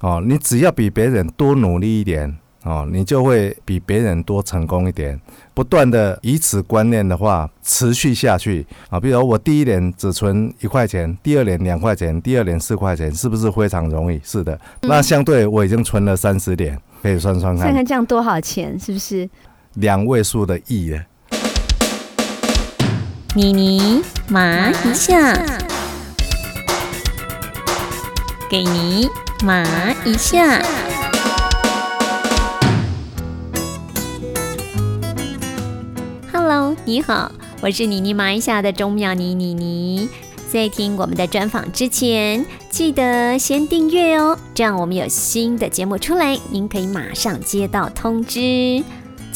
哦，你只要比别人多努力一点。哦，你就会比别人多成功一点，不断的以此观念的话，持续下去啊。比如我第一年只存一块钱，第二年两块钱，第二年四块钱，是不是非常容易？是的。那相对我已经存了三十点，可以算算看，看看这样多少钱，是不是？两位数的亿了。妮妮麻一下，给你麻一下。Hello，你好，我是妮妮麻一下的钟妙妮妮妮。在听我们的专访之前，记得先订阅哦，这样我们有新的节目出来，您可以马上接到通知。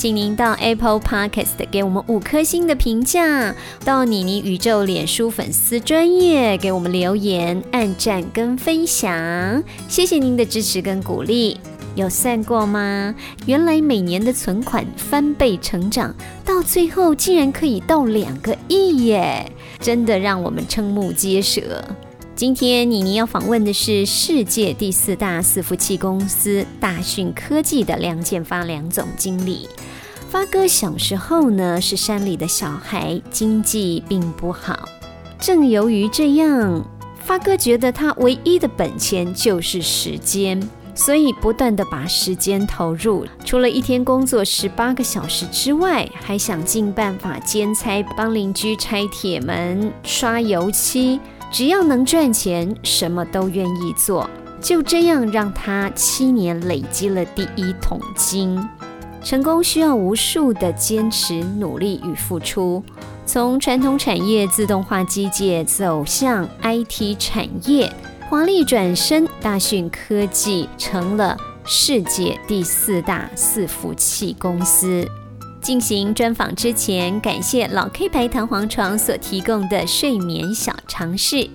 请您到 Apple Podcast 给我们五颗星的评价，到妮妮宇宙脸书粉丝专业给我们留言、按赞跟分享，谢谢您的支持跟鼓励。有算过吗？原来每年的存款翻倍成长，到最后竟然可以到两个亿耶！真的让我们瞠目结舌。今天妮妮要访问的是世界第四大伺服器公司大讯科技的梁建发梁总经理。发哥小时候呢是山里的小孩，经济并不好。正由于这样，发哥觉得他唯一的本钱就是时间。所以不断的把时间投入，除了一天工作十八个小时之外，还想尽办法兼差帮邻居拆铁门、刷油漆，只要能赚钱，什么都愿意做。就这样让他七年累积了第一桶金。成功需要无数的坚持、努力与付出。从传统产业自动化机械走向 IT 产业。华丽转身，大讯科技成了世界第四大伺服器公司。进行专访之前，感谢老 K 牌弹簧床所提供的睡眠小常识。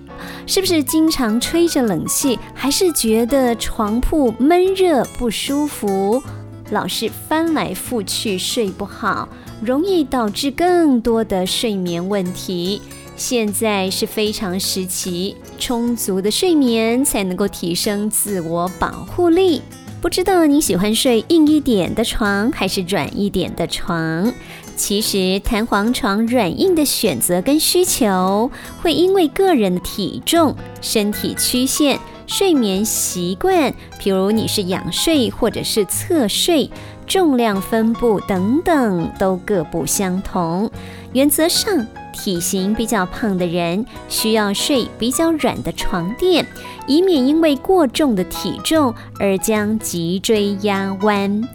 是不是经常吹着冷气，还是觉得床铺闷热不舒服，老是翻来覆去睡不好，容易导致更多的睡眠问题？现在是非常时期，充足的睡眠才能够提升自我保护力。不知道你喜欢睡硬一点的床还是软一点的床？其实弹簧床软硬的选择跟需求，会因为个人的体重、身体曲线、睡眠习惯，比如你是仰睡或者是侧睡、重量分布等等，都各不相同。原则上。体型比较胖的人需要睡比较软的床垫，以免因为过重的体重而将脊椎压弯。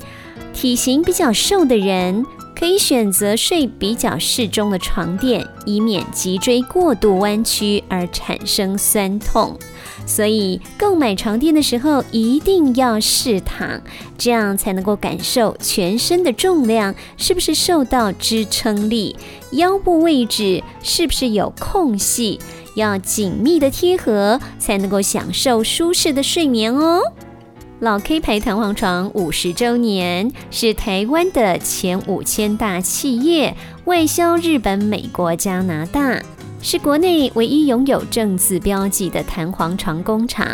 体型比较瘦的人可以选择睡比较适中的床垫，以免脊椎过度弯曲而产生酸痛。所以购买床垫的时候一定要试躺，这样才能够感受全身的重量是不是受到支撑力，腰部位置是不是有空隙，要紧密的贴合，才能够享受舒适的睡眠哦。老 K 牌弹簧床五十周年，是台湾的前五千大企业，外销日本、美国、加拿大。是国内唯一拥有正字标记的弹簧床工厂。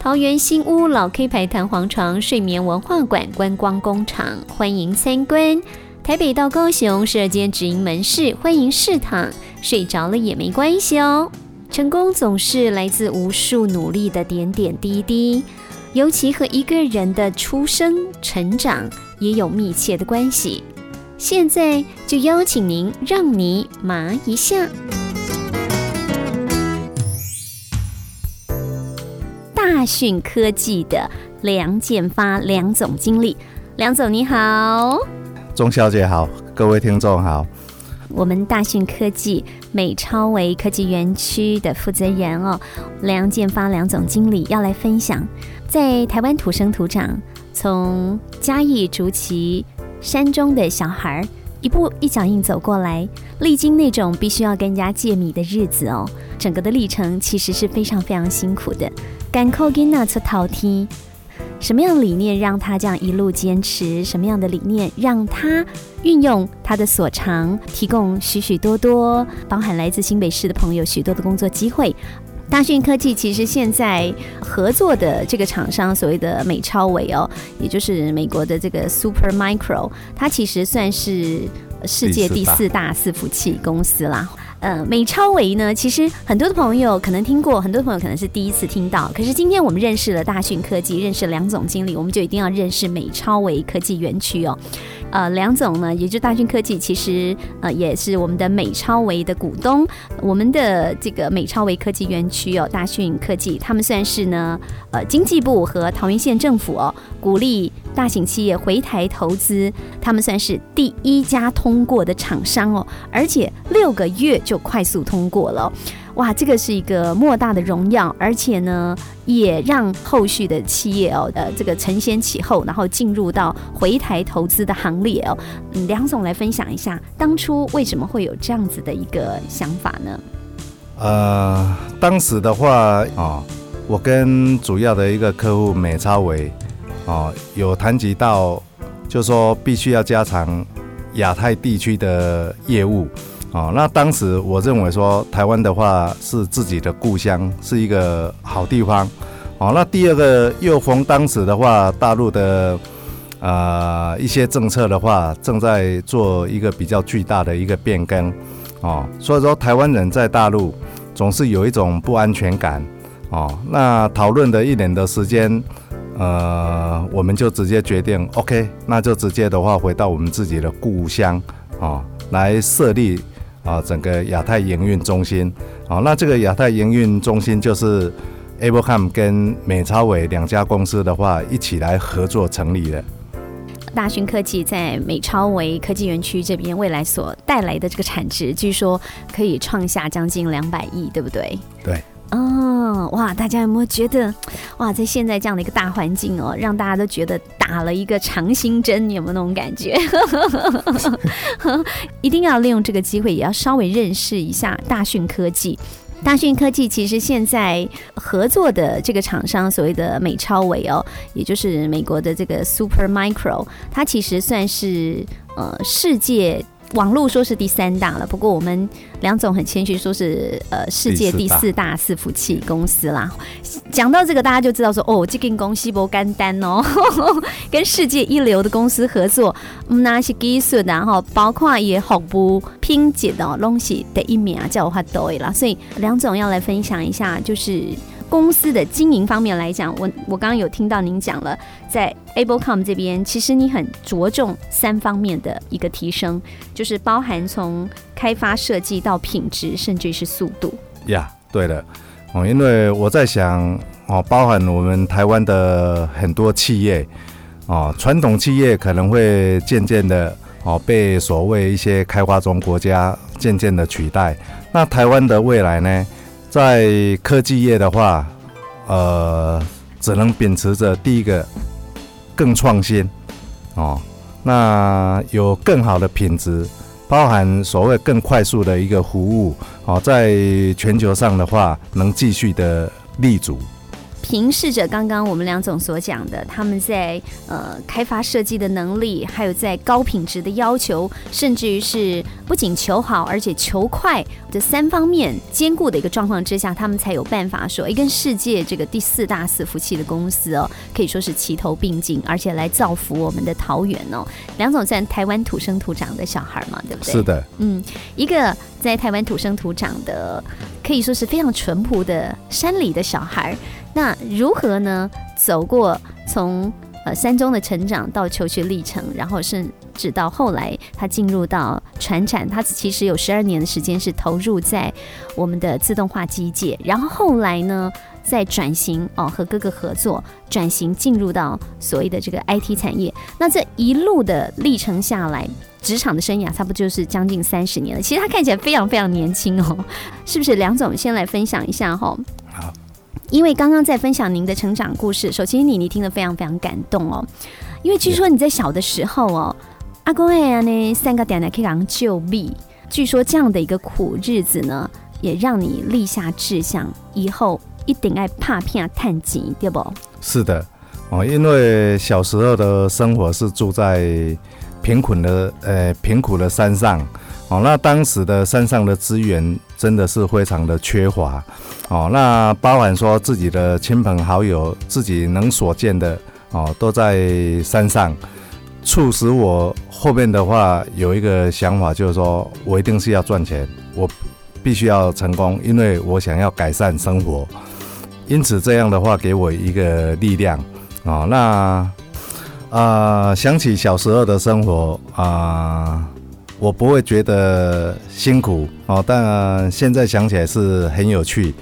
桃园新屋老 K 牌弹簧床睡眠文化馆观光工厂，欢迎参观。台北到高雄十二间直营门市，欢迎试躺，睡着了也没关系哦。成功总是来自无数努力的点点滴滴，尤其和一个人的出生、成长也有密切的关系。现在就邀请您，让你麻一下。大讯科技的梁建发梁总经理，梁总你好，钟小姐好，各位听众好。我们大讯科技美超维科技园区的负责人哦，梁建发梁总经理要来分享，在台湾土生土长，从嘉义竹崎山中的小孩，一步一脚印走过来，历经那种必须要跟人家借米的日子哦，整个的历程其实是非常非常辛苦的。敢靠跟那出逃梯，什么样的理念让他这样一路坚持？什么样的理念让他运用他的所长，提供许许多多包含来自新北市的朋友许多的工作机会？大讯科技其实现在合作的这个厂商，所谓的美超伟哦，也就是美国的这个 Super Micro，它其实算是世界第四大伺服器公司啦。呃，美超维呢，其实很多的朋友可能听过，很多朋友可能是第一次听到。可是今天我们认识了大讯科技，认识梁总经理，我们就一定要认识美超维科技园区哦。呃，梁总呢，也就是大讯科技，其实呃也是我们的美超维的股东。我们的这个美超维科技园区哦，大讯科技，他们算是呢，呃，经济部和桃园县政府哦，鼓励大型企业回台投资，他们算是第一家通过的厂商哦，而且六个月就快速通过了。哇，这个是一个莫大的荣耀，而且呢，也让后续的企业哦，呃，这个承先启后，然后进入到回台投资的行列哦。嗯，梁总来分享一下，当初为什么会有这样子的一个想法呢？呃，当时的话啊，我跟主要的一个客户美超维哦，有谈及到，就说必须要加强亚太地区的业务。哦，那当时我认为说台湾的话是自己的故乡，是一个好地方。哦，那第二个又逢当时的话，大陆的呃一些政策的话正在做一个比较巨大的一个变更。哦，所以说台湾人在大陆总是有一种不安全感。哦，那讨论的一年的时间，呃，我们就直接决定，OK，那就直接的话回到我们自己的故乡，哦，来设立。啊，整个亚太营运中心，哦，那这个亚太营运中心就是 Ablecom 跟美超伟两家公司的话一起来合作成立的。大勋科技在美超维科技园区这边未来所带来的这个产值，据说可以创下将近两百亿，对不对？对。哦，哇，大家有没有觉得，哇，在现在这样的一个大环境哦，让大家都觉得打了一个长心针，有没有那种感觉？一定要利用这个机会，也要稍微认识一下大讯科技。大讯科技其实现在合作的这个厂商，所谓的美超维哦，也就是美国的这个 Super Micro，它其实算是呃世界。网络说是第三大了，不过我们梁总很谦虚，说是呃世界第四大伺服器公司啦。讲到这个，大家就知道说哦，这跟公司不干单哦，跟世界一流的公司合作，那是技术然后包括也服务拼接的东西的一名啊，叫我话多啦。所以梁总要来分享一下，就是。公司的经营方面来讲，我我刚刚有听到您讲了，在 Ablecom 这边，其实你很着重三方面的一个提升，就是包含从开发设计到品质，甚至是速度。呀，对了，哦，因为我在想，哦，包含我们台湾的很多企业，哦，传统企业可能会渐渐的，哦，被所谓一些开发中国家渐渐的取代。那台湾的未来呢？在科技业的话，呃，只能秉持着第一个更创新哦，那有更好的品质，包含所谓更快速的一个服务哦，在全球上的话，能继续的立足。平视着刚刚我们梁总所讲的，他们在呃开发设计的能力，还有在高品质的要求，甚至于是不仅求好，而且求快这三方面兼顾的一个状况之下，他们才有办法说，哎，跟世界这个第四大伺服器的公司哦，可以说是齐头并进，而且来造福我们的桃园哦。梁总算台湾土生土长的小孩嘛，对不对？是的，嗯，一个在台湾土生土长的，可以说是非常淳朴的山里的小孩。那如何呢？走过从呃三中的成长到求学历程，然后甚至到后来他进入到船产，他其实有十二年的时间是投入在我们的自动化机械，然后后来呢再转型哦和哥哥合作转型进入到所谓的这个 IT 产业。那这一路的历程下来，职场的生涯差不多就是将近三十年了。其实他看起来非常非常年轻哦，是不是？梁总先来分享一下哈。因为刚刚在分享您的成长故事，首先你你听得非常非常感动哦。因为据说你在小的时候哦，阿公哎呀呢三个点呢可以让救命。据说这样的一个苦日子呢，也让你立下志向，以后一定爱怕骗探金，对不？是的哦，因为小时候的生活是住在贫困的呃贫苦的山上哦，那当时的山上的资源。真的是非常的缺乏哦。那包含说自己的亲朋好友，自己能所见的哦，都在山上，促使我后面的话有一个想法，就是说我一定是要赚钱，我必须要成功，因为我想要改善生活。因此这样的话给我一个力量哦。那啊，想起小时候的生活啊。我不会觉得辛苦哦，但现在想起来是很有趣。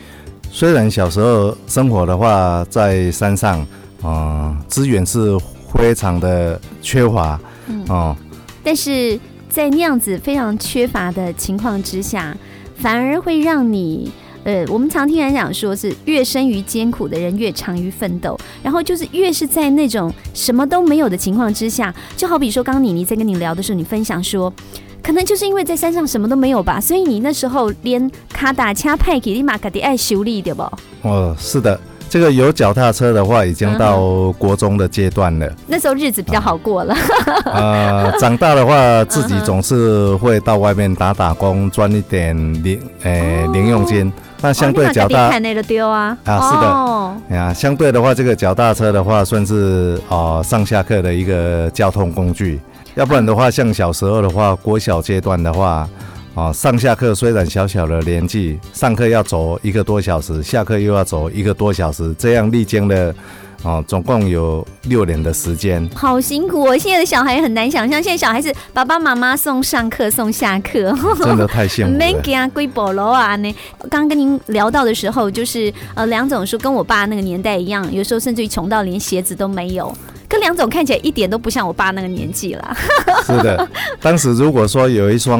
虽然小时候生活的话在山上，啊，资源是非常的缺乏，哦，但是在那样子非常缺乏的情况之下，反而会让你，呃，我们常听人讲说是越生于艰苦的人越长于奋斗，然后就是越是在那种什么都没有的情况之下，就好比说刚刚妮妮在跟你聊的时候，你分享说。可能就是因为在山上什么都没有吧，所以你那时候连卡打掐派给立马卡迪爱修理的不？哦，是的，这个有脚踏车的话，已经到国中的阶段了。那时候日子比较好过了。呃，长大的话，自己总是会到外面打打工，赚一点零诶零用金。那相对脚踏那个丢啊。啊，是的，呀，相对的话，这个脚踏车的话，算是哦上下课的一个交通工具。要不然的话，像小时候的话，国小阶段的话，啊，上下课虽然小小的年纪，上课要走一个多小时，下课又要走一个多小时，这样历经了，啊，总共有六年的时间，好辛苦哦！现在的小孩很难想象，现在小孩是爸爸妈妈送上课送下课，真的太幸福了。没给他归保楼啊！呢，刚刚跟您聊到的时候，就是呃，梁总说跟我爸那个年代一样，有时候甚至于穷到连鞋子都没有。跟梁总看起来一点都不像我爸那个年纪了。是的，当时如果说有一双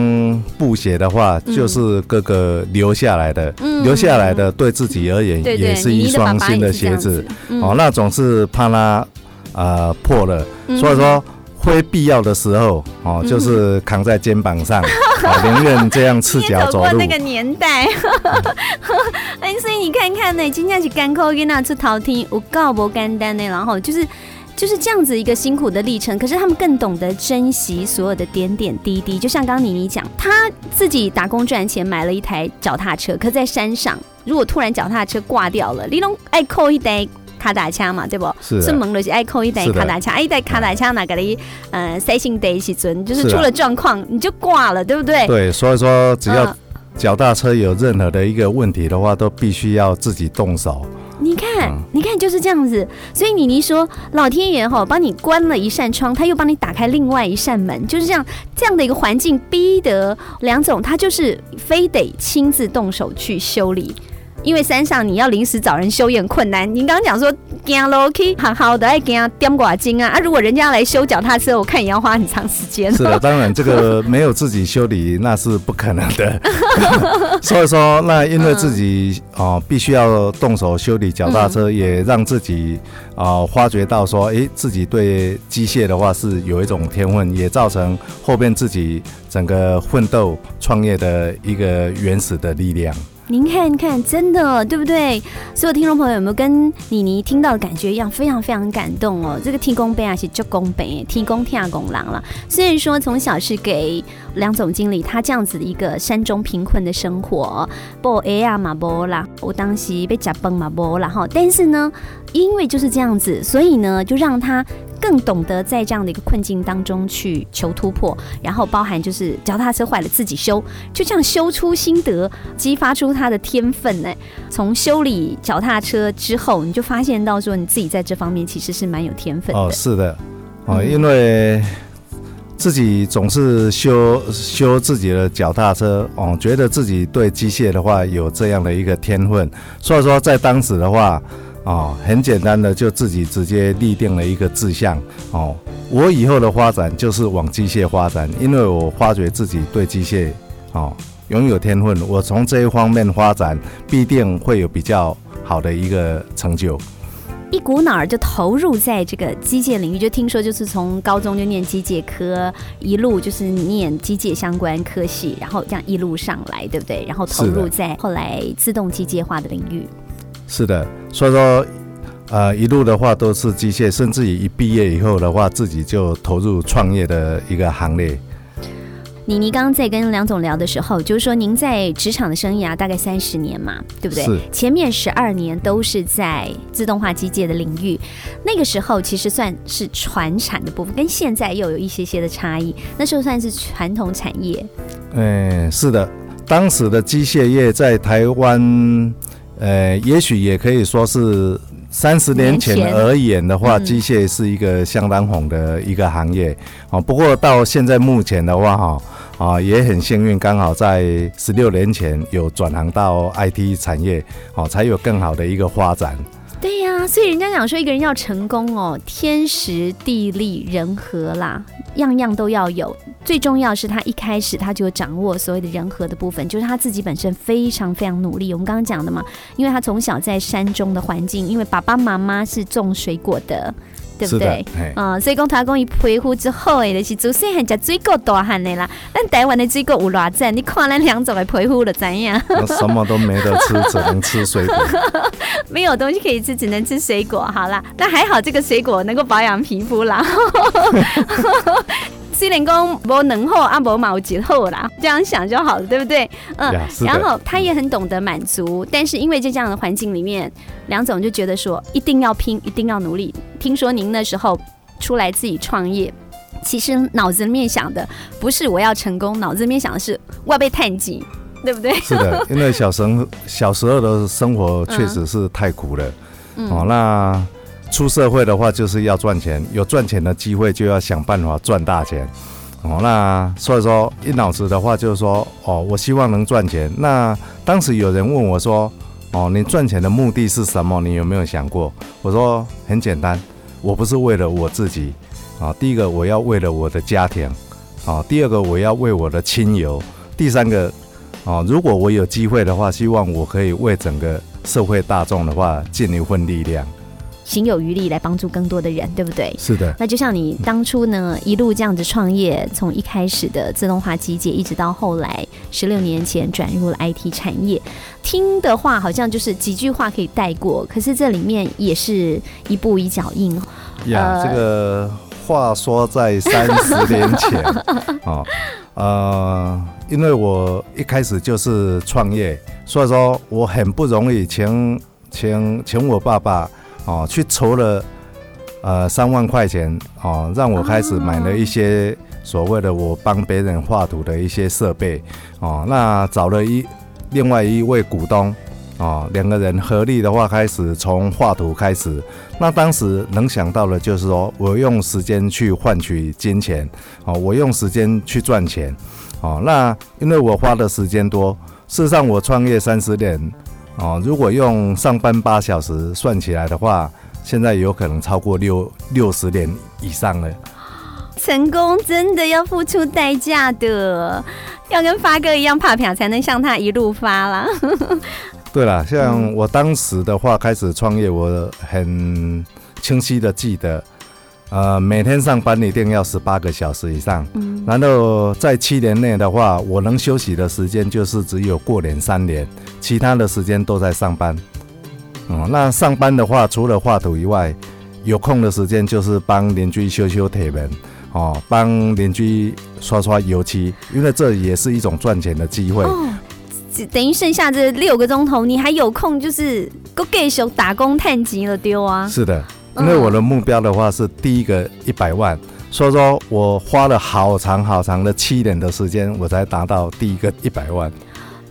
布鞋的话，就是哥哥留下来的，留下来的对自己而言也是一双新的鞋子。哦，那总是怕它呃破了，所以说非必要的时候哦，就是扛在肩膀上，宁愿这样赤脚走路。那个年代，哎，所以你看看呢，今天是干口给那出头天，我告不干单呢，然后就是。就是这样子一个辛苦的历程，可是他们更懂得珍惜所有的点点滴滴。就像刚刚妮妮讲，他自己打工赚钱买了一台脚踏车，可在山上，如果突然脚踏车挂掉了，你拢爱扣一袋卡打枪嘛，对不？是。是蒙了是爱扣一袋卡打枪，一袋卡打枪哪个的？呃，三星得起尊，就是出了状况你就挂了，对不对？对，所以说只要脚踏车有任何的一个问题的话，都必须要自己动手。你看，你看就是这样子，所以妮妮说，老天爷哈帮你关了一扇窗，他又帮你打开另外一扇门，就是这样这样的一个环境，逼得梁总他就是非得亲自动手去修理。因为山上你要临时找人修也很困难。您刚刚讲说，行楼梯好好的，爱给他点挂金啊啊！如果人家来修脚踏车，我看也要花很长时间。是的，当然这个没有自己修理那是不可能的。所以说，那因为自己哦必须要动手修理脚踏车，也让自己啊发觉到说，哎，自己对机械的话是有一种天分，也造成后边自己整个奋斗创业的一个原始的力量。您看看，真的对不对？所有听众朋友有没有跟妮妮听到的感觉一样，非常非常感动哦？这个提供杯啊是做工杯，提供天下公郎了。虽然说从小是给梁总经理他这样子的一个山中贫困的生活，不哎呀嘛不啦，我当时被夹崩嘛不啦哈，但是呢，因为就是这样子，所以呢，就让他。更懂得在这样的一个困境当中去求突破，然后包含就是脚踏车坏了自己修，就这样修出心得，激发出他的天分呢。从修理脚踏车之后，你就发现到说你自己在这方面其实是蛮有天分的。哦，是的，哦，因为自己总是修修自己的脚踏车，哦，觉得自己对机械的话有这样的一个天分，所以说在当时的话。哦，很简单的，就自己直接立定了一个志向。哦，我以后的发展就是往机械发展，因为我发觉自己对机械，哦，拥有天分。我从这一方面发展，必定会有比较好的一个成就。一股脑儿就投入在这个机械领域，就听说就是从高中就念机械科，一路就是念机械相关科系，然后这样一路上来，对不对？然后投入在后来自动机械化的领域。是的，所以说，呃，一路的话都是机械，甚至于一毕业以后的话，自己就投入创业的一个行列。妮妮刚刚在跟梁总聊的时候，就是说您在职场的生涯大概三十年嘛，对不对？前面十二年都是在自动化机械的领域，那个时候其实算是传产的部分，跟现在又有一些些的差异。那时候算是传统产业。嗯，是的，当时的机械业在台湾，呃，也许也可以说是。三十年前而言的话，机械是一个相当红的一个行业啊。不过到现在目前的话，哈啊也很幸运，刚好在十六年前有转行到 IT 产业，哦，才有更好的一个发展。对呀，所以人家讲说一个人要成功哦，天时地利人和啦，样样都要有。最重要是他一开始他就掌握所谓的人和的部分，就是他自己本身非常非常努力。我们刚刚讲的嘛，因为他从小在山中的环境，因为爸爸妈妈是种水果的。对不对？嗯，所以讲他讲伊皮肤之后诶，就是做细汉食水果大汉的啦。咱台湾的水果有偌赞？你看咱两种的皮肤了怎样？什么都没得吃，只能吃水果。没有东西可以吃，只能吃水果。好啦，那还好，这个水果能够保养皮肤啦。虽然讲无能后啊，无毛几后啦，这样想就好了，对不对？嗯，然后他也很懂得满足，但是因为在这样的环境里面，梁总就觉得说一定要拼，一定要努力。听说您那时候出来自己创业，其实脑子里面想的不是我要成功，脑子里面想的是我要被探及，对不对？是的，因为小生小时候的生活确实是太苦了，嗯哦，那。出社会的话就是要赚钱，有赚钱的机会就要想办法赚大钱，哦，那所以说一脑子的话就是说，哦，我希望能赚钱。那当时有人问我说，哦，你赚钱的目的是什么？你有没有想过？我说很简单，我不是为了我自己，啊，第一个我要为了我的家庭，啊，第二个我要为我的亲友，第三个，啊，如果我有机会的话，希望我可以为整个社会大众的话尽一份力量。行有余力来帮助更多的人，对不对？是的。那就像你当初呢，一路这样子创业，从一开始的自动化机械，一直到后来十六年前转入了 IT 产业，听的话好像就是几句话可以带过，可是这里面也是一步一脚印。呀，这个话说在三十年前啊，呃，因为我一开始就是创业，所以说我很不容易请请请我爸爸。哦，去筹了呃三万块钱哦，让我开始买了一些所谓的我帮别人画图的一些设备哦。那找了一另外一位股东哦，两个人合力的话，开始从画图开始。那当时能想到的就是说我用时间去换取金钱哦，我用时间去赚钱哦。那因为我花的时间多，事实上我创业三十年。哦，如果用上班八小时算起来的话，现在有可能超过六六十年以上了。成功真的要付出代价的，要跟发哥一样怕票才能像他一路发啦。对了，像我当时的话开始创业，我很清晰的记得。呃，每天上班一定要十八个小时以上，嗯，然后在七年内的话，我能休息的时间就是只有过年三年，其他的时间都在上班。哦，那上班的话，除了画图以外，有空的时间就是帮邻居修修铁门，哦，帮邻居刷刷油漆，因为这也是一种赚钱的机会。哦，等于剩下这六个钟头，你还有空就是够继续打工探级了丢啊？是的。因为我的目标的话是第一个一百万，所以说我花了好长好长的七年的时间，我才达到第一个一百万。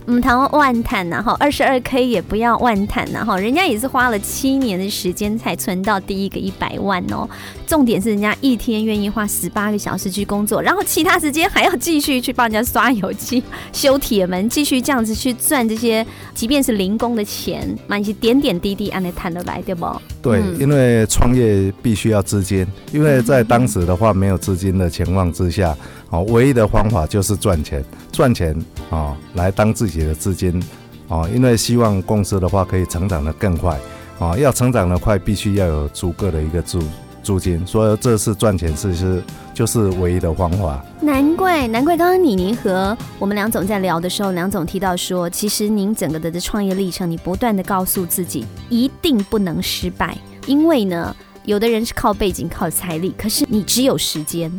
嗯，谈万坦然后二十二 K 也不要万坦然后人家也是花了七年的时间才存到第一个一百万哦。重点是人家一天愿意花十八个小时去工作，然后其他时间还要继续去帮人家刷油漆、修铁门，继续这样子去赚这些，即便是零工的钱，那些点点滴滴按你谈得来，对不？对，因为创业必须要资金，因为在当时的话没有资金的情况之下。哦，唯一的方法就是赚钱，赚钱啊，来当自己的资金，哦，因为希望公司的话可以成长的更快，啊，要成长的快，必须要有足够的一个租租金，所以这是赚钱是是就是唯一的方法。难怪难怪，刚刚你您和我们梁总在聊的时候，梁总提到说，其实您整个的的创业历程，你不断的告诉自己，一定不能失败，因为呢，有的人是靠背景靠财力，可是你只有时间。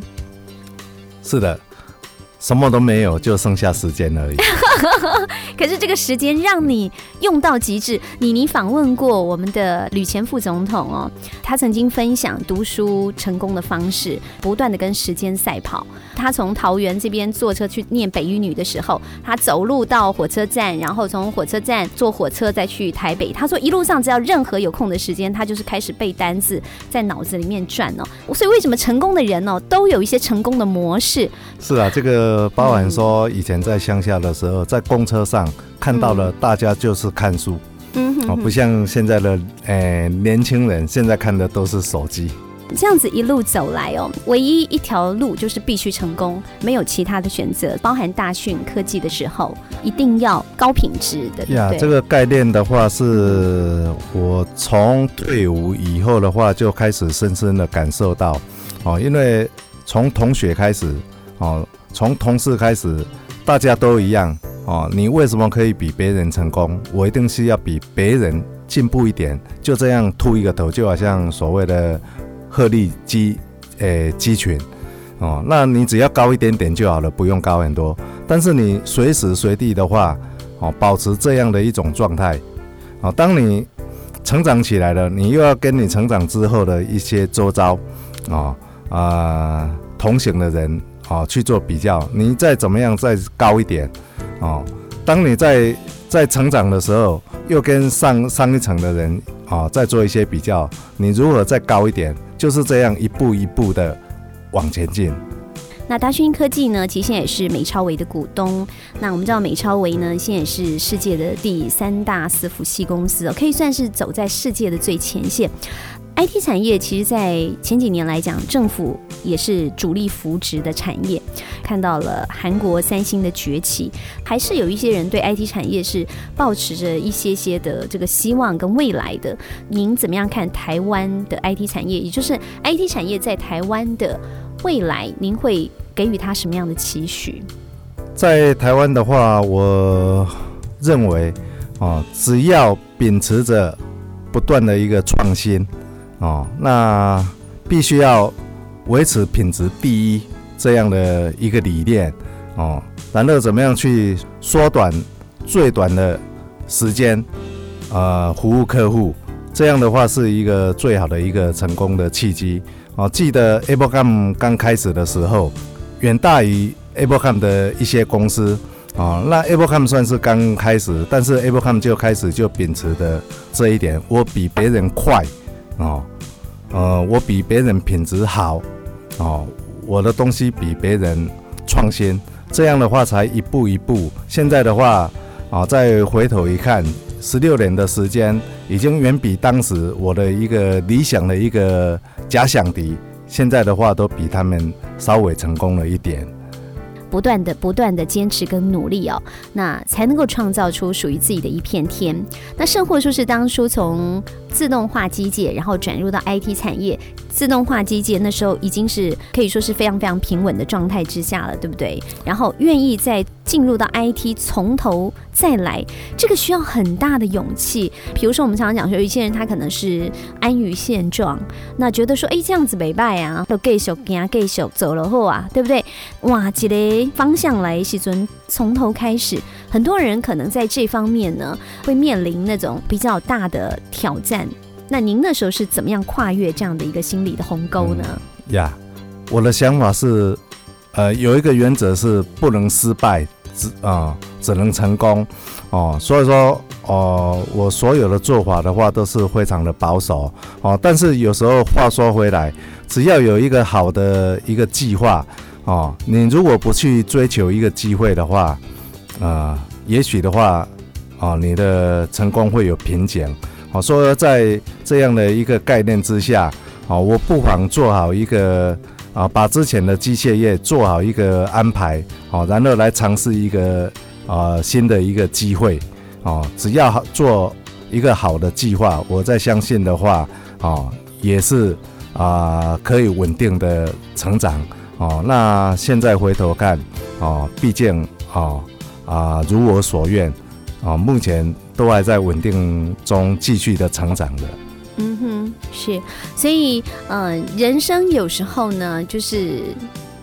是的，什么都没有，就剩下时间而已。可是这个时间让你用到极致。你你访问过我们的吕前副总统哦，他曾经分享读书成功的方式，不断的跟时间赛跑。他从桃园这边坐车去念北一女的时候，他走路到火车站，然后从火车站坐火车再去台北。他说一路上只要任何有空的时间，他就是开始背单字，在脑子里面转哦。所以为什么成功的人哦，都有一些成功的模式？是啊，这个包含说以前在乡下的时候，在公车上看到了大家就是看书，嗯，哦，不像现在的诶年轻人，现在看的都是手机。这样子一路走来哦，唯一一条路就是必须成功，没有其他的选择。包含大讯科技的时候，一定要高品质的。呀，这个概念的话，是我从退伍以后的话就开始深深的感受到哦，因为从同学开始哦，从同事开始，大家都一样哦。你为什么可以比别人成功？我一定是要比别人进步一点，就这样秃一个头，就好像所谓的。鹤立鸡，诶，鸡群，哦，那你只要高一点点就好了，不用高很多。但是你随时随地的话，哦，保持这样的一种状态，哦，当你成长起来了，你又要跟你成长之后的一些周遭，哦，啊，同行的人，哦，去做比较。你再怎么样再高一点，哦，当你在在成长的时候，又跟上上一层的人，啊，再做一些比较，你如何再高一点？就是这样一步一步的往前进。那达讯科技呢，其实现在也是美超维的股东。那我们知道美超维呢，现在也是世界的第三大伺服器公司，可以算是走在世界的最前线。IT 产业其实，在前几年来讲，政府也是主力扶植的产业。看到了韩国三星的崛起，还是有一些人对 IT 产业是抱持着一些些的这个希望跟未来的。您怎么样看台湾的 IT 产业？也就是 IT 产业在台湾的未来，您会给予它什么样的期许？在台湾的话，我认为啊，只要秉持着不断的一个创新。哦，那必须要维持品质第一这样的一个理念哦，然后怎么样去缩短最短的时间，呃，服务客户，这样的话是一个最好的一个成功的契机哦。记得 AppleCom 刚开始的时候，远大于 AppleCom 的一些公司哦，那 AppleCom 算是刚开始，但是 AppleCom 就开始就秉持的这一点，我比别人快哦。呃，我比别人品质好，哦，我的东西比别人创新，这样的话才一步一步。现在的话，啊，再回头一看，十六年的时间，已经远比当时我的一个理想的一个假想敌，现在的话都比他们稍微成功了一点。不断的、不断的坚持跟努力哦，那才能够创造出属于自己的一片天。那甚或说是当初从自动化机械，然后转入到 IT 产业。自动化机械那时候已经是可以说是非常非常平稳的状态之下了，对不对？然后愿意再进入到 IT 从头再来，这个需要很大的勇气。比如说我们常常讲说，有一些人他可能是安于现状，那觉得说，哎，这样子没败啊，都继续行继续走了后啊，对不对？哇，这个方向来时尊从头开始，很多人可能在这方面呢会面临那种比较大的挑战。那您那时候是怎么样跨越这样的一个心理的鸿沟呢？呀，我的想法是，呃，有一个原则是不能失败，只啊只能成功，哦，所以说，哦，我所有的做法的话都是非常的保守，哦，但是有时候话说回来，只要有一个好的一个计划，哦，你如果不去追求一个机会的话，啊，也许的话，哦，你的成功会有瓶颈。好，说在这样的一个概念之下，好，我不妨做好一个啊，把之前的机械业做好一个安排，好，然后来尝试一个啊新的一个机会，哦，只要做一个好的计划，我在相信的话，哦，也是啊可以稳定的成长，哦，那现在回头看，哦，毕竟哦啊如我所愿，啊，目前。都还在稳定中继续的成长的，嗯哼，是，所以，嗯，人生有时候呢，就是。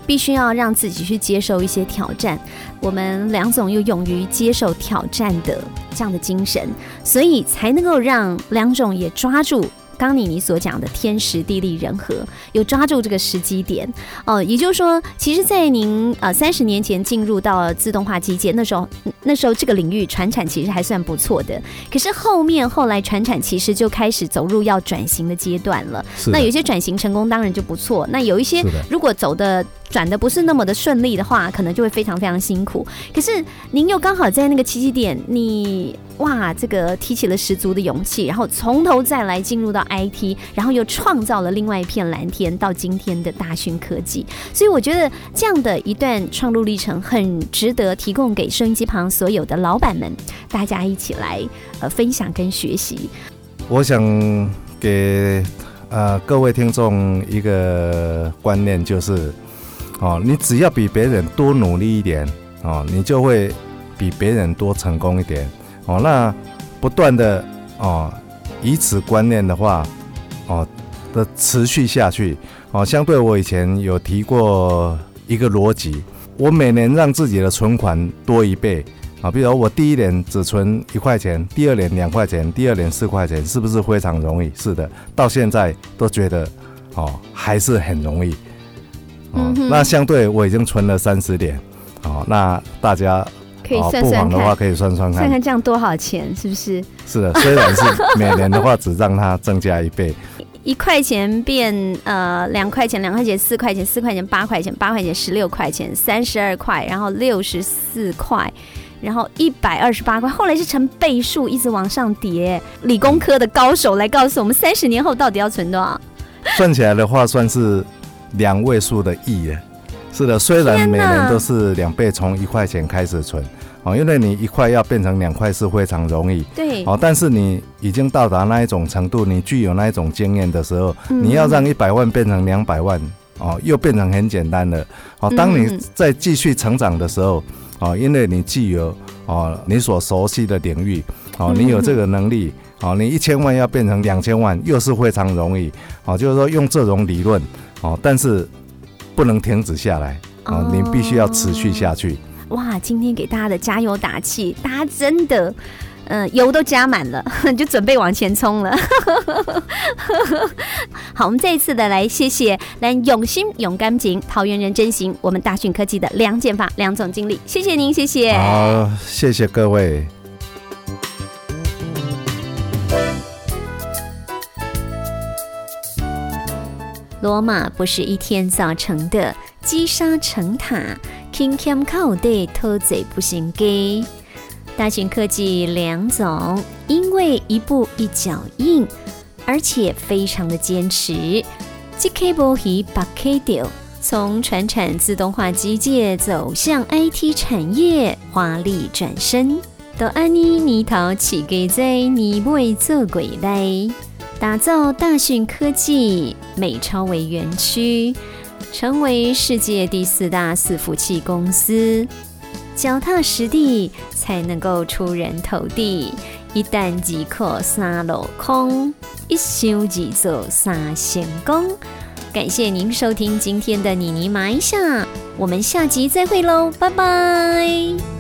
必须要让自己去接受一些挑战。我们梁总又勇于接受挑战的这样的精神，所以才能够让梁总也抓住。刚你你所讲的天时地利人和，有抓住这个时机点哦，也就是说，其实，在您呃三十年前进入到自动化机械那时候，那时候这个领域传产其实还算不错的。可是后面后来传产其实就开始走入要转型的阶段了。那有些转型成功当然就不错，那有一些如果走的。转的不是那么的顺利的话，可能就会非常非常辛苦。可是您又刚好在那个契机点，你哇，这个提起了十足的勇气，然后从头再来进入到 IT，然后又创造了另外一片蓝天，到今天的大讯科技。所以我觉得这样的一段创路历程，很值得提供给收音机旁所有的老板们，大家一起来呃分享跟学习。我想给呃各位听众一个观念，就是。哦，你只要比别人多努力一点，哦，你就会比别人多成功一点。哦，那不断的哦，以此观念的话，哦的持续下去，哦，相对我以前有提过一个逻辑，我每年让自己的存款多一倍，啊，比如我第一年只存一块钱，第二年两块钱，第二年四块钱，是不是非常容易？是的，到现在都觉得哦，还是很容易。哦，那相对我已经存了三十点，哦，那大家可以算算的话可以算算看，看看这样多少钱，是不是？是的，虽然是每年的话只让它增加一倍，一块钱变呃两块钱，两块钱四块钱，四块钱八块钱，八块钱十六块钱，三十二块，然后六十四块，然后一百二十八块，后来是成倍数一直往上叠。理工科的高手来告诉我们，三十年后到底要存多少？算起来的话，算是。两位数的亿耶，是的，虽然每年都是两倍，从一块钱开始存，哦，因为你一块要变成两块是非常容易，对，哦，但是你已经到达那一种程度，你具有那一种经验的时候，你要让一百万变成两百万，哦，又变成很简单了，哦，当你在继续成长的时候，哦，因为你既有哦你所熟悉的领域，哦，你有这个能力，哦，你一千万要变成两千万又是非常容易，哦，就是说用这种理论。哦，但是不能停止下来哦，你必须要持续下去。哇，今天给大家的加油打气，大家真的，嗯，油都加满了，就准备往前冲了。好，我们再一次的来谢谢来永心永干景桃园人真行我们大讯科技的梁建发梁总经理，谢谢您，谢谢。好，谢谢各位。罗马不是一天造成的，积沙成塔，King Cam 靠对，偷贼不行给。大型科技梁总因为一步一脚印，而且非常的坚持。G K 波希八 K 掉，从传产自动化机械走向 I T 产业，华丽转身，到安妮泥陶起给在泥尾做鬼来。打造大讯科技美超微园区，成为世界第四大伺服器公司。脚踏实地才能够出人头地，一旦即刻三落空，一修即做三成功。感谢您收听今天的妮妮麻一下，我们下集再会喽，拜拜。